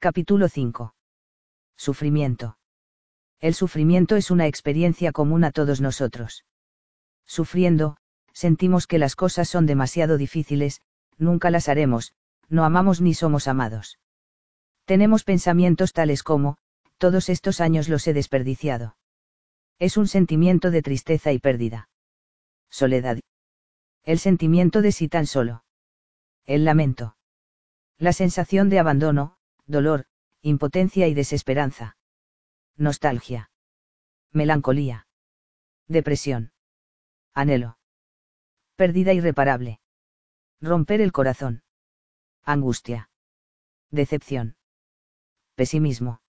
Capítulo 5. Sufrimiento. El sufrimiento es una experiencia común a todos nosotros. Sufriendo, sentimos que las cosas son demasiado difíciles, nunca las haremos, no amamos ni somos amados. Tenemos pensamientos tales como, todos estos años los he desperdiciado. Es un sentimiento de tristeza y pérdida. Soledad. El sentimiento de sí tan solo. El lamento. La sensación de abandono, dolor, impotencia y desesperanza. Nostalgia. Melancolía. Depresión. Anhelo. Pérdida irreparable. Romper el corazón. Angustia. Decepción. Pesimismo.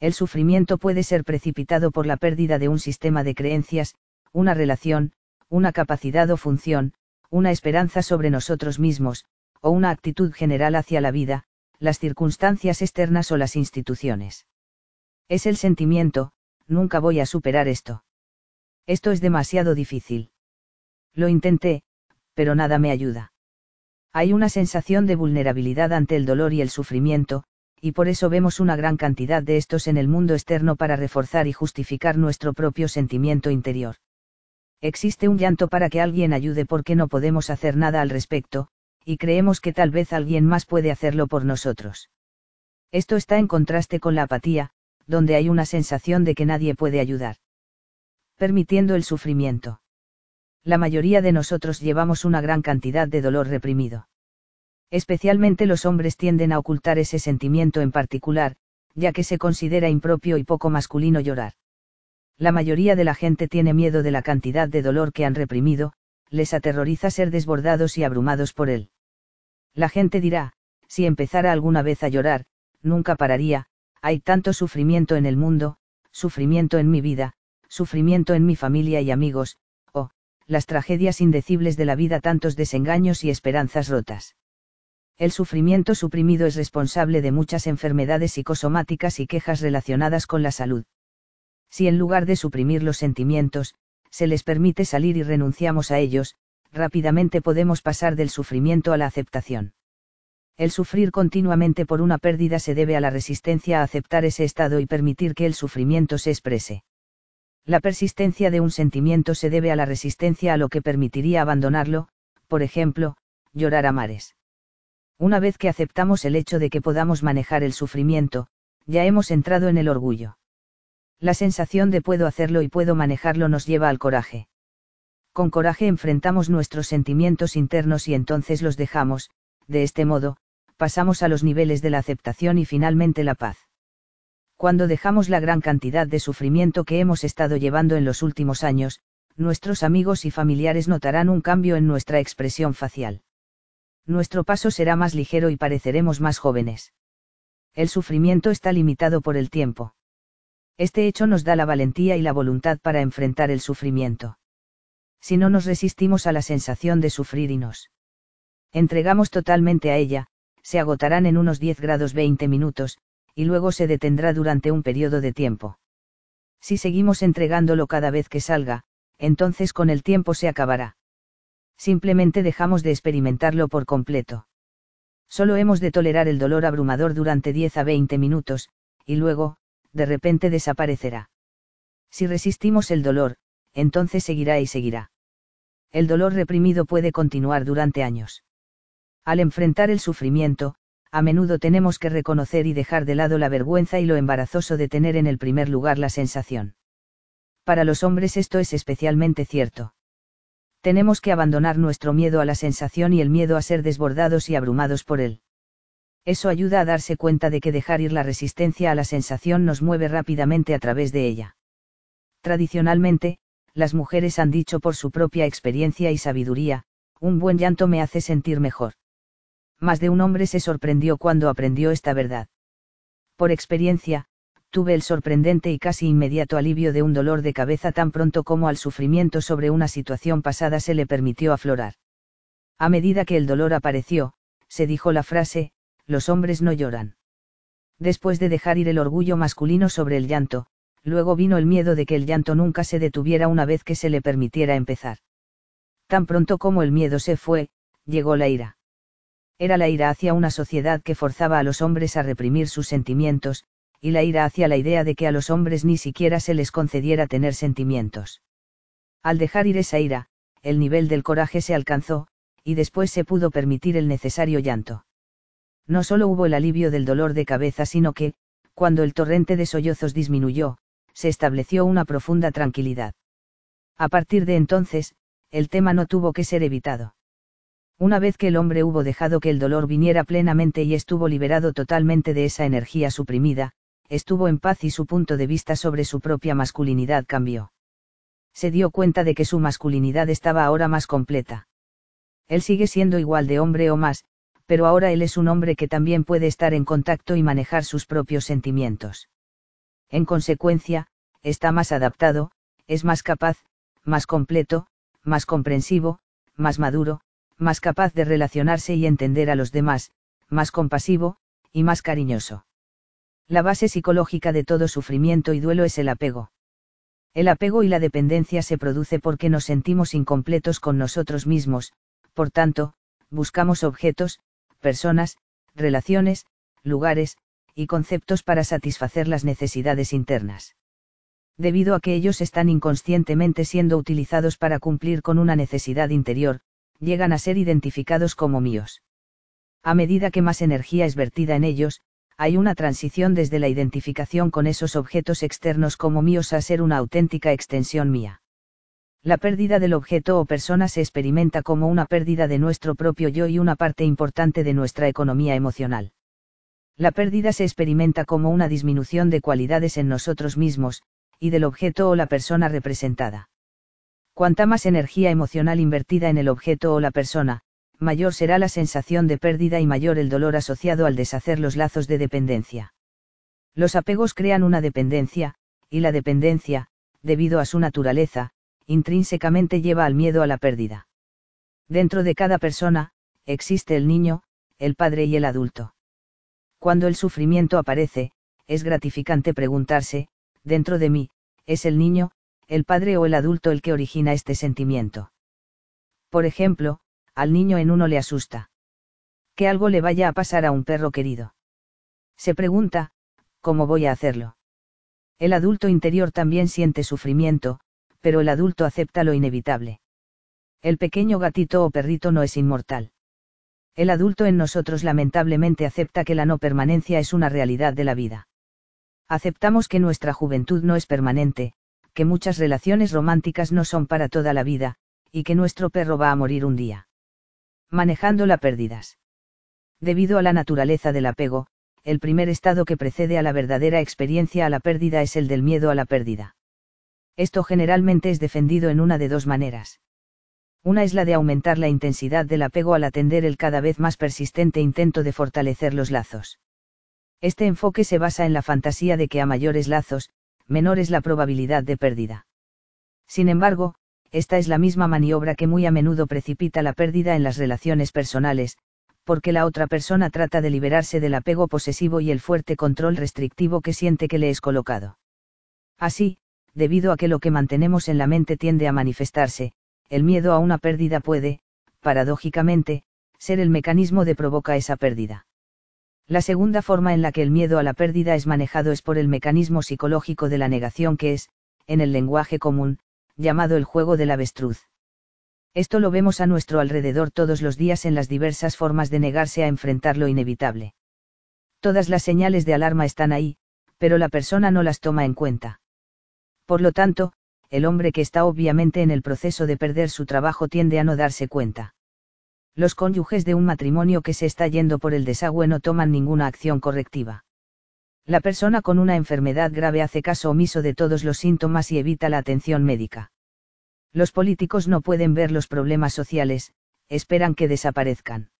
El sufrimiento puede ser precipitado por la pérdida de un sistema de creencias, una relación, una capacidad o función, una esperanza sobre nosotros mismos, o una actitud general hacia la vida, las circunstancias externas o las instituciones. Es el sentimiento, nunca voy a superar esto. Esto es demasiado difícil. Lo intenté, pero nada me ayuda. Hay una sensación de vulnerabilidad ante el dolor y el sufrimiento, y por eso vemos una gran cantidad de estos en el mundo externo para reforzar y justificar nuestro propio sentimiento interior. Existe un llanto para que alguien ayude porque no podemos hacer nada al respecto, y creemos que tal vez alguien más puede hacerlo por nosotros. Esto está en contraste con la apatía, donde hay una sensación de que nadie puede ayudar. Permitiendo el sufrimiento. La mayoría de nosotros llevamos una gran cantidad de dolor reprimido. Especialmente los hombres tienden a ocultar ese sentimiento en particular, ya que se considera impropio y poco masculino llorar. La mayoría de la gente tiene miedo de la cantidad de dolor que han reprimido, les aterroriza ser desbordados y abrumados por él. La gente dirá, si empezara alguna vez a llorar, nunca pararía, hay tanto sufrimiento en el mundo, sufrimiento en mi vida, sufrimiento en mi familia y amigos, o, las tragedias indecibles de la vida, tantos desengaños y esperanzas rotas. El sufrimiento suprimido es responsable de muchas enfermedades psicosomáticas y quejas relacionadas con la salud. Si en lugar de suprimir los sentimientos, se les permite salir y renunciamos a ellos, rápidamente podemos pasar del sufrimiento a la aceptación. El sufrir continuamente por una pérdida se debe a la resistencia a aceptar ese estado y permitir que el sufrimiento se exprese. La persistencia de un sentimiento se debe a la resistencia a lo que permitiría abandonarlo, por ejemplo, llorar a mares. Una vez que aceptamos el hecho de que podamos manejar el sufrimiento, ya hemos entrado en el orgullo. La sensación de puedo hacerlo y puedo manejarlo nos lleva al coraje con coraje enfrentamos nuestros sentimientos internos y entonces los dejamos, de este modo, pasamos a los niveles de la aceptación y finalmente la paz. Cuando dejamos la gran cantidad de sufrimiento que hemos estado llevando en los últimos años, nuestros amigos y familiares notarán un cambio en nuestra expresión facial. Nuestro paso será más ligero y pareceremos más jóvenes. El sufrimiento está limitado por el tiempo. Este hecho nos da la valentía y la voluntad para enfrentar el sufrimiento si no nos resistimos a la sensación de sufrir y nos entregamos totalmente a ella, se agotarán en unos 10 grados 20 minutos, y luego se detendrá durante un periodo de tiempo. Si seguimos entregándolo cada vez que salga, entonces con el tiempo se acabará. Simplemente dejamos de experimentarlo por completo. Solo hemos de tolerar el dolor abrumador durante 10 a 20 minutos, y luego, de repente desaparecerá. Si resistimos el dolor, entonces seguirá y seguirá el dolor reprimido puede continuar durante años. Al enfrentar el sufrimiento, a menudo tenemos que reconocer y dejar de lado la vergüenza y lo embarazoso de tener en el primer lugar la sensación. Para los hombres esto es especialmente cierto. Tenemos que abandonar nuestro miedo a la sensación y el miedo a ser desbordados y abrumados por él. Eso ayuda a darse cuenta de que dejar ir la resistencia a la sensación nos mueve rápidamente a través de ella. Tradicionalmente, las mujeres han dicho por su propia experiencia y sabiduría, un buen llanto me hace sentir mejor. Más de un hombre se sorprendió cuando aprendió esta verdad. Por experiencia, tuve el sorprendente y casi inmediato alivio de un dolor de cabeza tan pronto como al sufrimiento sobre una situación pasada se le permitió aflorar. A medida que el dolor apareció, se dijo la frase, los hombres no lloran. Después de dejar ir el orgullo masculino sobre el llanto, luego vino el miedo de que el llanto nunca se detuviera una vez que se le permitiera empezar. Tan pronto como el miedo se fue, llegó la ira. Era la ira hacia una sociedad que forzaba a los hombres a reprimir sus sentimientos, y la ira hacia la idea de que a los hombres ni siquiera se les concediera tener sentimientos. Al dejar ir esa ira, el nivel del coraje se alcanzó, y después se pudo permitir el necesario llanto. No solo hubo el alivio del dolor de cabeza, sino que, cuando el torrente de sollozos disminuyó, se estableció una profunda tranquilidad. A partir de entonces, el tema no tuvo que ser evitado. Una vez que el hombre hubo dejado que el dolor viniera plenamente y estuvo liberado totalmente de esa energía suprimida, estuvo en paz y su punto de vista sobre su propia masculinidad cambió. Se dio cuenta de que su masculinidad estaba ahora más completa. Él sigue siendo igual de hombre o más, pero ahora él es un hombre que también puede estar en contacto y manejar sus propios sentimientos. En consecuencia, está más adaptado, es más capaz, más completo, más comprensivo, más maduro, más capaz de relacionarse y entender a los demás, más compasivo, y más cariñoso. La base psicológica de todo sufrimiento y duelo es el apego. El apego y la dependencia se produce porque nos sentimos incompletos con nosotros mismos, por tanto, buscamos objetos, personas, relaciones, lugares, y conceptos para satisfacer las necesidades internas. Debido a que ellos están inconscientemente siendo utilizados para cumplir con una necesidad interior, llegan a ser identificados como míos. A medida que más energía es vertida en ellos, hay una transición desde la identificación con esos objetos externos como míos a ser una auténtica extensión mía. La pérdida del objeto o persona se experimenta como una pérdida de nuestro propio yo y una parte importante de nuestra economía emocional. La pérdida se experimenta como una disminución de cualidades en nosotros mismos, y del objeto o la persona representada. Cuanta más energía emocional invertida en el objeto o la persona, mayor será la sensación de pérdida y mayor el dolor asociado al deshacer los lazos de dependencia. Los apegos crean una dependencia, y la dependencia, debido a su naturaleza, intrínsecamente lleva al miedo a la pérdida. Dentro de cada persona, existe el niño, el padre y el adulto. Cuando el sufrimiento aparece, es gratificante preguntarse, dentro de mí, ¿es el niño, el padre o el adulto el que origina este sentimiento? Por ejemplo, al niño en uno le asusta. Que algo le vaya a pasar a un perro querido. Se pregunta, ¿cómo voy a hacerlo? El adulto interior también siente sufrimiento, pero el adulto acepta lo inevitable. El pequeño gatito o perrito no es inmortal. El adulto en nosotros lamentablemente acepta que la no permanencia es una realidad de la vida. Aceptamos que nuestra juventud no es permanente, que muchas relaciones románticas no son para toda la vida, y que nuestro perro va a morir un día. Manejando las pérdidas. Debido a la naturaleza del apego, el primer estado que precede a la verdadera experiencia a la pérdida es el del miedo a la pérdida. Esto generalmente es defendido en una de dos maneras. Una es la de aumentar la intensidad del apego al atender el cada vez más persistente intento de fortalecer los lazos. Este enfoque se basa en la fantasía de que a mayores lazos, menor es la probabilidad de pérdida. Sin embargo, esta es la misma maniobra que muy a menudo precipita la pérdida en las relaciones personales, porque la otra persona trata de liberarse del apego posesivo y el fuerte control restrictivo que siente que le es colocado. Así, debido a que lo que mantenemos en la mente tiende a manifestarse, el miedo a una pérdida puede, paradójicamente, ser el mecanismo de provoca esa pérdida. La segunda forma en la que el miedo a la pérdida es manejado es por el mecanismo psicológico de la negación que es, en el lenguaje común, llamado el juego del avestruz. Esto lo vemos a nuestro alrededor todos los días en las diversas formas de negarse a enfrentar lo inevitable. Todas las señales de alarma están ahí, pero la persona no las toma en cuenta. Por lo tanto, el hombre que está obviamente en el proceso de perder su trabajo tiende a no darse cuenta. Los cónyuges de un matrimonio que se está yendo por el desagüe no toman ninguna acción correctiva. La persona con una enfermedad grave hace caso omiso de todos los síntomas y evita la atención médica. Los políticos no pueden ver los problemas sociales, esperan que desaparezcan.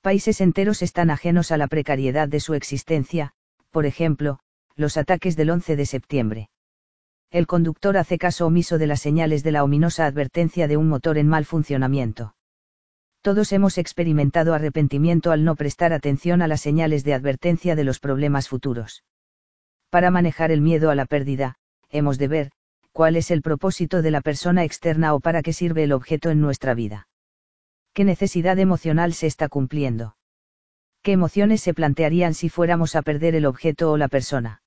Países enteros están ajenos a la precariedad de su existencia, por ejemplo, los ataques del 11 de septiembre. El conductor hace caso omiso de las señales de la ominosa advertencia de un motor en mal funcionamiento. Todos hemos experimentado arrepentimiento al no prestar atención a las señales de advertencia de los problemas futuros. Para manejar el miedo a la pérdida, hemos de ver, cuál es el propósito de la persona externa o para qué sirve el objeto en nuestra vida. ¿Qué necesidad emocional se está cumpliendo? ¿Qué emociones se plantearían si fuéramos a perder el objeto o la persona?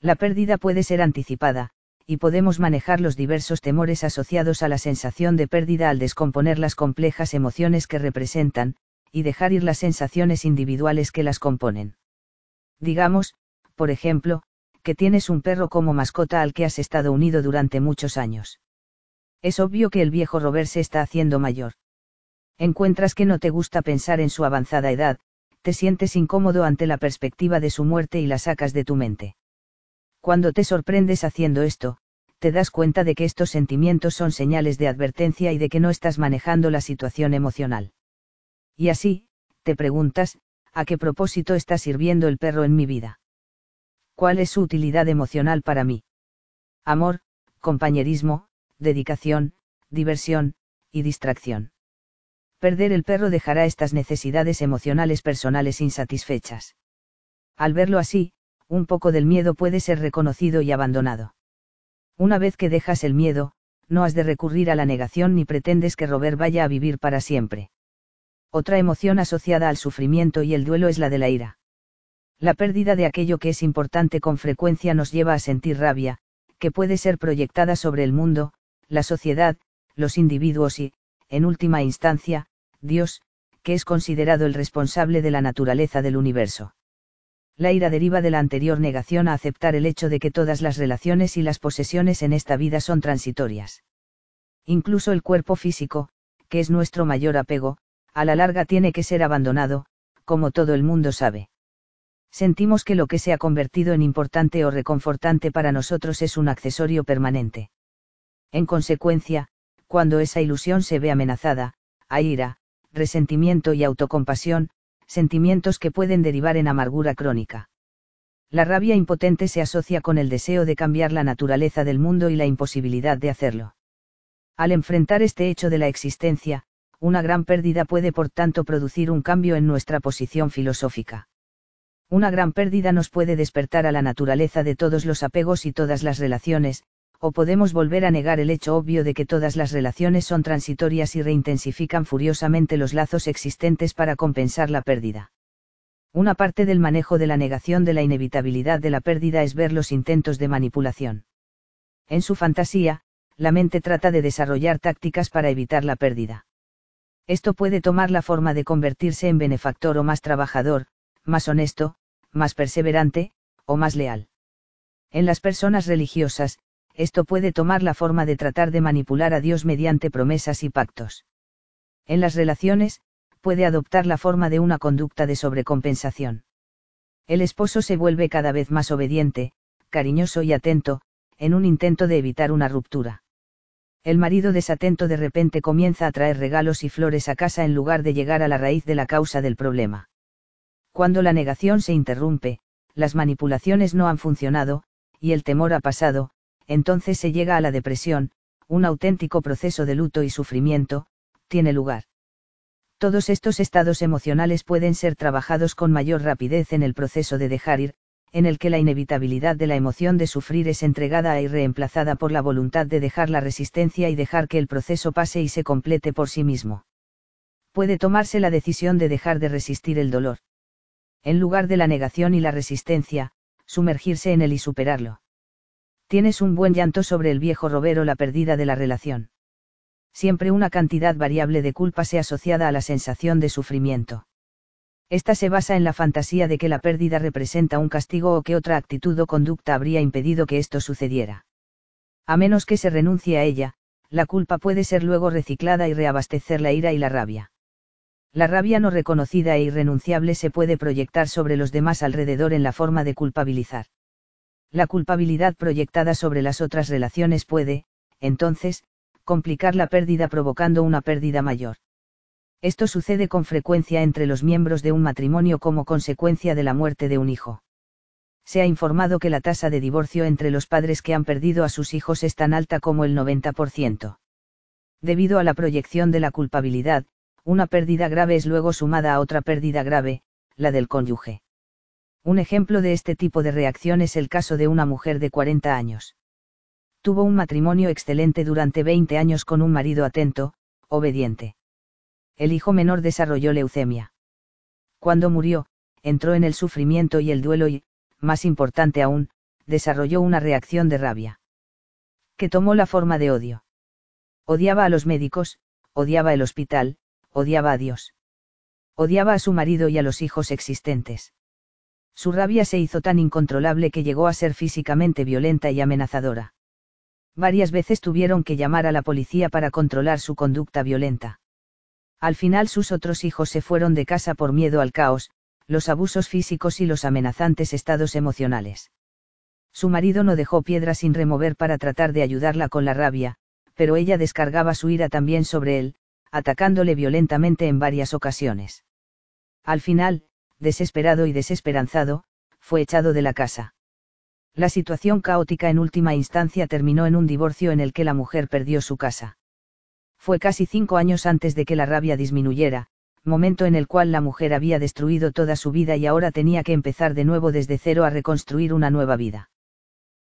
La pérdida puede ser anticipada, y podemos manejar los diversos temores asociados a la sensación de pérdida al descomponer las complejas emociones que representan, y dejar ir las sensaciones individuales que las componen. Digamos, por ejemplo, que tienes un perro como mascota al que has estado unido durante muchos años. Es obvio que el viejo Robert se está haciendo mayor. Encuentras que no te gusta pensar en su avanzada edad, te sientes incómodo ante la perspectiva de su muerte y la sacas de tu mente. Cuando te sorprendes haciendo esto, te das cuenta de que estos sentimientos son señales de advertencia y de que no estás manejando la situación emocional. Y así, te preguntas, ¿a qué propósito está sirviendo el perro en mi vida? ¿Cuál es su utilidad emocional para mí? Amor, compañerismo, dedicación, diversión, y distracción. Perder el perro dejará estas necesidades emocionales personales insatisfechas. Al verlo así, un poco del miedo puede ser reconocido y abandonado. Una vez que dejas el miedo, no has de recurrir a la negación ni pretendes que Robert vaya a vivir para siempre. Otra emoción asociada al sufrimiento y el duelo es la de la ira. La pérdida de aquello que es importante con frecuencia nos lleva a sentir rabia, que puede ser proyectada sobre el mundo, la sociedad, los individuos y, en última instancia, Dios, que es considerado el responsable de la naturaleza del universo. La ira deriva de la anterior negación a aceptar el hecho de que todas las relaciones y las posesiones en esta vida son transitorias. Incluso el cuerpo físico, que es nuestro mayor apego, a la larga tiene que ser abandonado, como todo el mundo sabe. Sentimos que lo que se ha convertido en importante o reconfortante para nosotros es un accesorio permanente. En consecuencia, cuando esa ilusión se ve amenazada, hay ira, resentimiento y autocompasión, sentimientos que pueden derivar en amargura crónica. La rabia impotente se asocia con el deseo de cambiar la naturaleza del mundo y la imposibilidad de hacerlo. Al enfrentar este hecho de la existencia, una gran pérdida puede por tanto producir un cambio en nuestra posición filosófica. Una gran pérdida nos puede despertar a la naturaleza de todos los apegos y todas las relaciones, o podemos volver a negar el hecho obvio de que todas las relaciones son transitorias y reintensifican furiosamente los lazos existentes para compensar la pérdida. Una parte del manejo de la negación de la inevitabilidad de la pérdida es ver los intentos de manipulación. En su fantasía, la mente trata de desarrollar tácticas para evitar la pérdida. Esto puede tomar la forma de convertirse en benefactor o más trabajador, más honesto, más perseverante, o más leal. En las personas religiosas, esto puede tomar la forma de tratar de manipular a Dios mediante promesas y pactos. En las relaciones, puede adoptar la forma de una conducta de sobrecompensación. El esposo se vuelve cada vez más obediente, cariñoso y atento, en un intento de evitar una ruptura. El marido desatento de repente comienza a traer regalos y flores a casa en lugar de llegar a la raíz de la causa del problema. Cuando la negación se interrumpe, las manipulaciones no han funcionado, y el temor ha pasado, entonces se llega a la depresión, un auténtico proceso de luto y sufrimiento, tiene lugar. Todos estos estados emocionales pueden ser trabajados con mayor rapidez en el proceso de dejar ir, en el que la inevitabilidad de la emoción de sufrir es entregada y reemplazada por la voluntad de dejar la resistencia y dejar que el proceso pase y se complete por sí mismo. Puede tomarse la decisión de dejar de resistir el dolor. En lugar de la negación y la resistencia, sumergirse en él y superarlo. Tienes un buen llanto sobre el viejo Robero la pérdida de la relación. Siempre una cantidad variable de culpa se asociada a la sensación de sufrimiento. Esta se basa en la fantasía de que la pérdida representa un castigo o que otra actitud o conducta habría impedido que esto sucediera. A menos que se renuncie a ella, la culpa puede ser luego reciclada y reabastecer la ira y la rabia. La rabia no reconocida e irrenunciable se puede proyectar sobre los demás alrededor en la forma de culpabilizar. La culpabilidad proyectada sobre las otras relaciones puede, entonces, complicar la pérdida provocando una pérdida mayor. Esto sucede con frecuencia entre los miembros de un matrimonio como consecuencia de la muerte de un hijo. Se ha informado que la tasa de divorcio entre los padres que han perdido a sus hijos es tan alta como el 90%. Debido a la proyección de la culpabilidad, una pérdida grave es luego sumada a otra pérdida grave, la del cónyuge. Un ejemplo de este tipo de reacción es el caso de una mujer de 40 años. Tuvo un matrimonio excelente durante 20 años con un marido atento, obediente. El hijo menor desarrolló leucemia. Cuando murió, entró en el sufrimiento y el duelo y, más importante aún, desarrolló una reacción de rabia. Que tomó la forma de odio. Odiaba a los médicos, odiaba el hospital, odiaba a Dios. Odiaba a su marido y a los hijos existentes. Su rabia se hizo tan incontrolable que llegó a ser físicamente violenta y amenazadora. Varias veces tuvieron que llamar a la policía para controlar su conducta violenta. Al final sus otros hijos se fueron de casa por miedo al caos, los abusos físicos y los amenazantes estados emocionales. Su marido no dejó piedra sin remover para tratar de ayudarla con la rabia, pero ella descargaba su ira también sobre él, atacándole violentamente en varias ocasiones. Al final, desesperado y desesperanzado, fue echado de la casa. La situación caótica en última instancia terminó en un divorcio en el que la mujer perdió su casa. Fue casi cinco años antes de que la rabia disminuyera, momento en el cual la mujer había destruido toda su vida y ahora tenía que empezar de nuevo desde cero a reconstruir una nueva vida.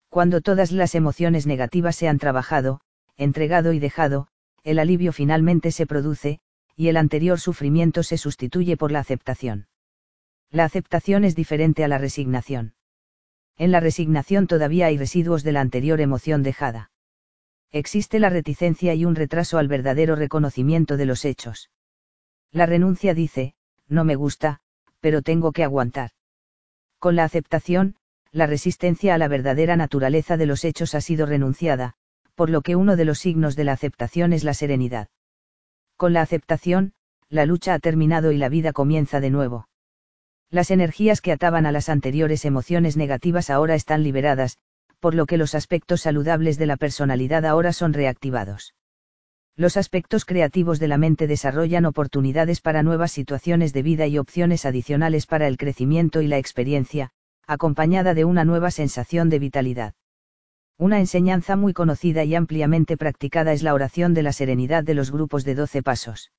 Cuando todas las emociones negativas se han trabajado, entregado y dejado, el alivio finalmente se produce, y el anterior sufrimiento se sustituye por la aceptación. La aceptación es diferente a la resignación. En la resignación todavía hay residuos de la anterior emoción dejada. Existe la reticencia y un retraso al verdadero reconocimiento de los hechos. La renuncia dice, no me gusta, pero tengo que aguantar. Con la aceptación, la resistencia a la verdadera naturaleza de los hechos ha sido renunciada, por lo que uno de los signos de la aceptación es la serenidad. Con la aceptación, la lucha ha terminado y la vida comienza de nuevo. Las energías que ataban a las anteriores emociones negativas ahora están liberadas, por lo que los aspectos saludables de la personalidad ahora son reactivados. Los aspectos creativos de la mente desarrollan oportunidades para nuevas situaciones de vida y opciones adicionales para el crecimiento y la experiencia, acompañada de una nueva sensación de vitalidad. Una enseñanza muy conocida y ampliamente practicada es la oración de la serenidad de los grupos de doce pasos.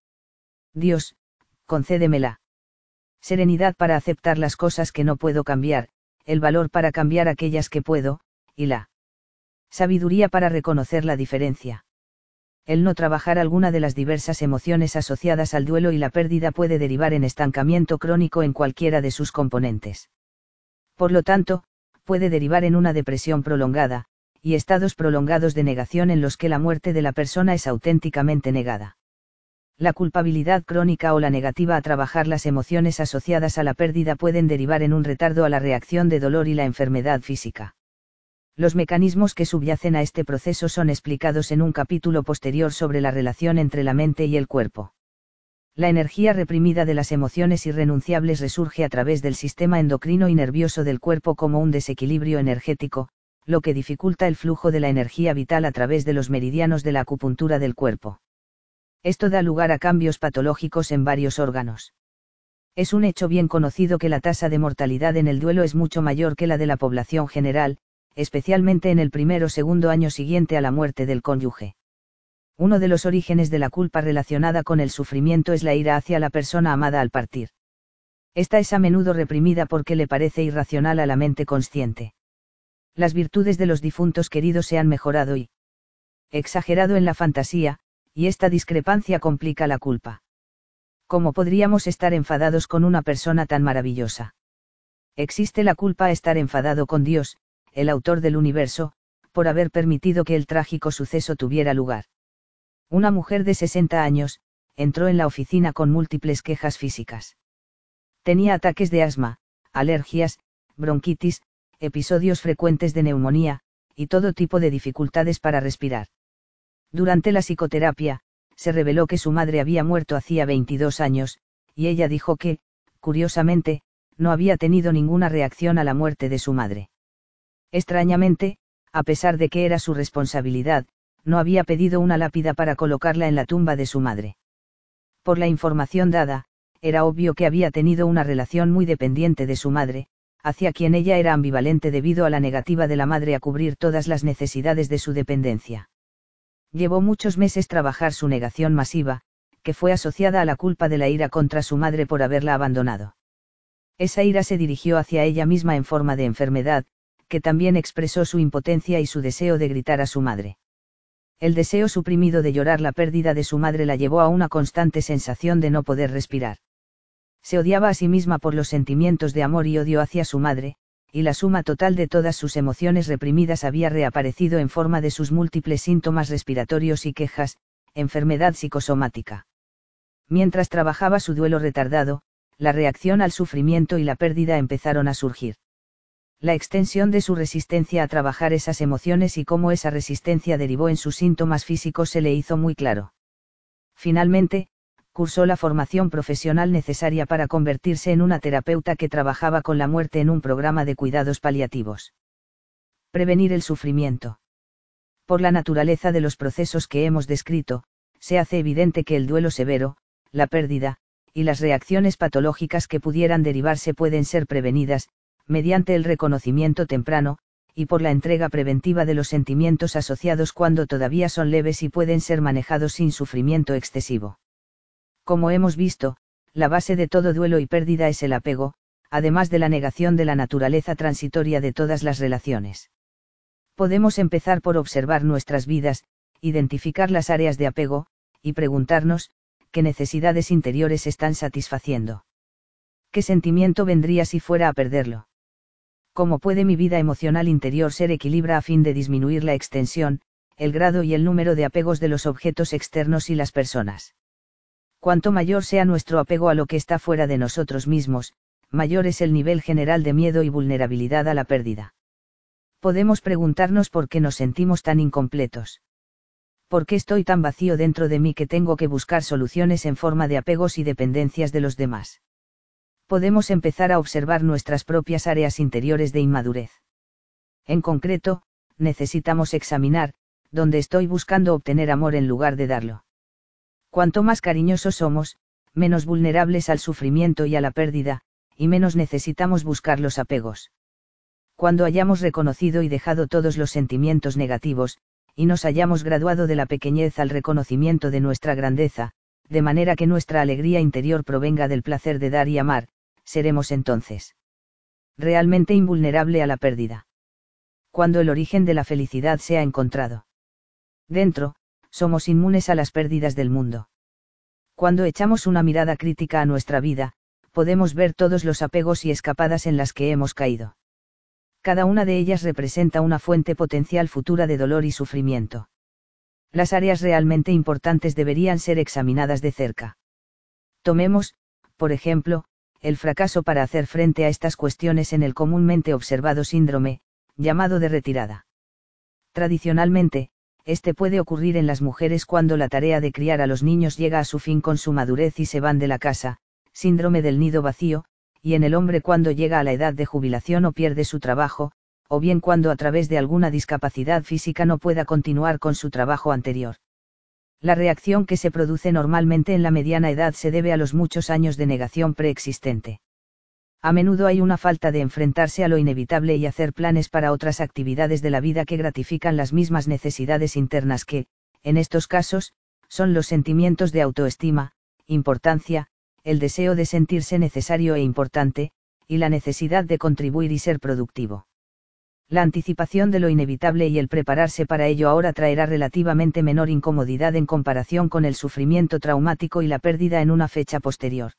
Dios, concédemela. Serenidad para aceptar las cosas que no puedo cambiar, el valor para cambiar aquellas que puedo, y la sabiduría para reconocer la diferencia el no trabajar alguna de las diversas emociones asociadas al duelo y la pérdida puede derivar en estancamiento crónico en cualquiera de sus componentes. Por lo tanto, puede derivar en una depresión prolongada, y estados prolongados de negación en los que la muerte de la persona es auténticamente negada. La culpabilidad crónica o la negativa a trabajar las emociones asociadas a la pérdida pueden derivar en un retardo a la reacción de dolor y la enfermedad física. Los mecanismos que subyacen a este proceso son explicados en un capítulo posterior sobre la relación entre la mente y el cuerpo. La energía reprimida de las emociones irrenunciables resurge a través del sistema endocrino y nervioso del cuerpo como un desequilibrio energético, lo que dificulta el flujo de la energía vital a través de los meridianos de la acupuntura del cuerpo. Esto da lugar a cambios patológicos en varios órganos. Es un hecho bien conocido que la tasa de mortalidad en el duelo es mucho mayor que la de la población general, especialmente en el primer o segundo año siguiente a la muerte del cónyuge. Uno de los orígenes de la culpa relacionada con el sufrimiento es la ira hacia la persona amada al partir. Esta es a menudo reprimida porque le parece irracional a la mente consciente. Las virtudes de los difuntos queridos se han mejorado y exagerado en la fantasía, y esta discrepancia complica la culpa. ¿Cómo podríamos estar enfadados con una persona tan maravillosa? Existe la culpa a estar enfadado con Dios, el autor del universo, por haber permitido que el trágico suceso tuviera lugar. Una mujer de 60 años, entró en la oficina con múltiples quejas físicas. Tenía ataques de asma, alergias, bronquitis, episodios frecuentes de neumonía, y todo tipo de dificultades para respirar. Durante la psicoterapia, se reveló que su madre había muerto hacía 22 años, y ella dijo que, curiosamente, no había tenido ninguna reacción a la muerte de su madre. Extrañamente, a pesar de que era su responsabilidad, no había pedido una lápida para colocarla en la tumba de su madre. Por la información dada, era obvio que había tenido una relación muy dependiente de su madre, hacia quien ella era ambivalente debido a la negativa de la madre a cubrir todas las necesidades de su dependencia. Llevó muchos meses trabajar su negación masiva, que fue asociada a la culpa de la ira contra su madre por haberla abandonado. Esa ira se dirigió hacia ella misma en forma de enfermedad, que también expresó su impotencia y su deseo de gritar a su madre. El deseo suprimido de llorar la pérdida de su madre la llevó a una constante sensación de no poder respirar. Se odiaba a sí misma por los sentimientos de amor y odio hacia su madre, y la suma total de todas sus emociones reprimidas había reaparecido en forma de sus múltiples síntomas respiratorios y quejas, enfermedad psicosomática. Mientras trabajaba su duelo retardado, la reacción al sufrimiento y la pérdida empezaron a surgir. La extensión de su resistencia a trabajar esas emociones y cómo esa resistencia derivó en sus síntomas físicos se le hizo muy claro. Finalmente, cursó la formación profesional necesaria para convertirse en una terapeuta que trabajaba con la muerte en un programa de cuidados paliativos. Prevenir el sufrimiento. Por la naturaleza de los procesos que hemos descrito, se hace evidente que el duelo severo, la pérdida, y las reacciones patológicas que pudieran derivarse pueden ser prevenidas, mediante el reconocimiento temprano, y por la entrega preventiva de los sentimientos asociados cuando todavía son leves y pueden ser manejados sin sufrimiento excesivo. Como hemos visto, la base de todo duelo y pérdida es el apego, además de la negación de la naturaleza transitoria de todas las relaciones. Podemos empezar por observar nuestras vidas, identificar las áreas de apego, y preguntarnos, qué necesidades interiores están satisfaciendo. ¿Qué sentimiento vendría si fuera a perderlo? ¿Cómo puede mi vida emocional interior ser equilibra a fin de disminuir la extensión, el grado y el número de apegos de los objetos externos y las personas? Cuanto mayor sea nuestro apego a lo que está fuera de nosotros mismos, mayor es el nivel general de miedo y vulnerabilidad a la pérdida. Podemos preguntarnos por qué nos sentimos tan incompletos. ¿Por qué estoy tan vacío dentro de mí que tengo que buscar soluciones en forma de apegos y dependencias de los demás? Podemos empezar a observar nuestras propias áreas interiores de inmadurez. En concreto, necesitamos examinar, dónde estoy buscando obtener amor en lugar de darlo. Cuanto más cariñosos somos, menos vulnerables al sufrimiento y a la pérdida, y menos necesitamos buscar los apegos. Cuando hayamos reconocido y dejado todos los sentimientos negativos, y nos hayamos graduado de la pequeñez al reconocimiento de nuestra grandeza, de manera que nuestra alegría interior provenga del placer de dar y amar, seremos entonces realmente invulnerable a la pérdida. Cuando el origen de la felicidad sea encontrado. Dentro, somos inmunes a las pérdidas del mundo. Cuando echamos una mirada crítica a nuestra vida, podemos ver todos los apegos y escapadas en las que hemos caído cada una de ellas representa una fuente potencial futura de dolor y sufrimiento. Las áreas realmente importantes deberían ser examinadas de cerca. Tomemos, por ejemplo, el fracaso para hacer frente a estas cuestiones en el comúnmente observado síndrome, llamado de retirada. Tradicionalmente, este puede ocurrir en las mujeres cuando la tarea de criar a los niños llega a su fin con su madurez y se van de la casa, síndrome del nido vacío, y en el hombre cuando llega a la edad de jubilación o pierde su trabajo, o bien cuando a través de alguna discapacidad física no pueda continuar con su trabajo anterior. La reacción que se produce normalmente en la mediana edad se debe a los muchos años de negación preexistente. A menudo hay una falta de enfrentarse a lo inevitable y hacer planes para otras actividades de la vida que gratifican las mismas necesidades internas que, en estos casos, son los sentimientos de autoestima, importancia, el deseo de sentirse necesario e importante, y la necesidad de contribuir y ser productivo. La anticipación de lo inevitable y el prepararse para ello ahora traerá relativamente menor incomodidad en comparación con el sufrimiento traumático y la pérdida en una fecha posterior.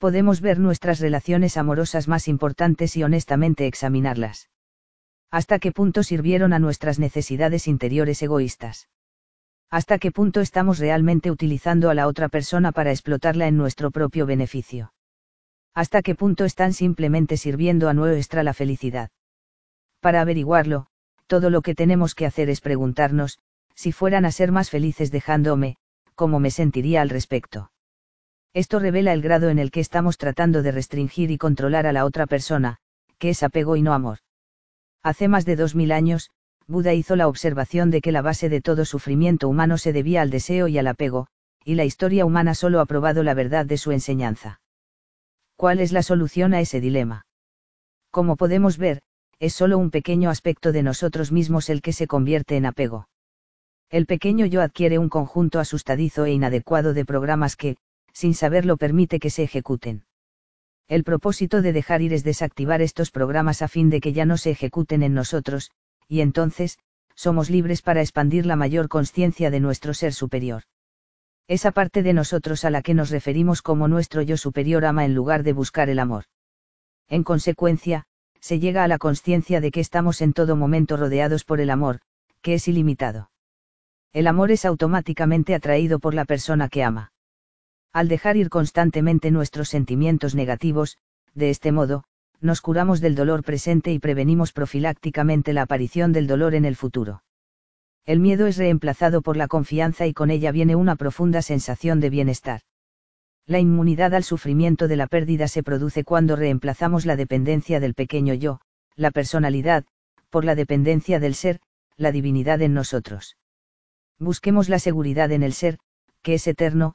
Podemos ver nuestras relaciones amorosas más importantes y honestamente examinarlas. ¿Hasta qué punto sirvieron a nuestras necesidades interiores egoístas? hasta qué punto estamos realmente utilizando a la otra persona para explotarla en nuestro propio beneficio. Hasta qué punto están simplemente sirviendo a nuestra la felicidad. Para averiguarlo, todo lo que tenemos que hacer es preguntarnos, si fueran a ser más felices dejándome, ¿cómo me sentiría al respecto? Esto revela el grado en el que estamos tratando de restringir y controlar a la otra persona, que es apego y no amor. Hace más de dos mil años, Buda hizo la observación de que la base de todo sufrimiento humano se debía al deseo y al apego, y la historia humana solo ha probado la verdad de su enseñanza. ¿Cuál es la solución a ese dilema? Como podemos ver, es solo un pequeño aspecto de nosotros mismos el que se convierte en apego. El pequeño yo adquiere un conjunto asustadizo e inadecuado de programas que, sin saberlo, permite que se ejecuten. El propósito de dejar ir es desactivar estos programas a fin de que ya no se ejecuten en nosotros, y entonces, somos libres para expandir la mayor conciencia de nuestro ser superior. Esa parte de nosotros a la que nos referimos como nuestro yo superior ama en lugar de buscar el amor. En consecuencia, se llega a la conciencia de que estamos en todo momento rodeados por el amor, que es ilimitado el amor es automáticamente atraído por la persona que ama. Al dejar ir constantemente nuestros sentimientos negativos, de este modo, nos curamos del dolor presente y prevenimos profilácticamente la aparición del dolor en el futuro. El miedo es reemplazado por la confianza y con ella viene una profunda sensación de bienestar. La inmunidad al sufrimiento de la pérdida se produce cuando reemplazamos la dependencia del pequeño yo, la personalidad, por la dependencia del ser, la divinidad en nosotros busquemos la seguridad en el ser, que es eterno,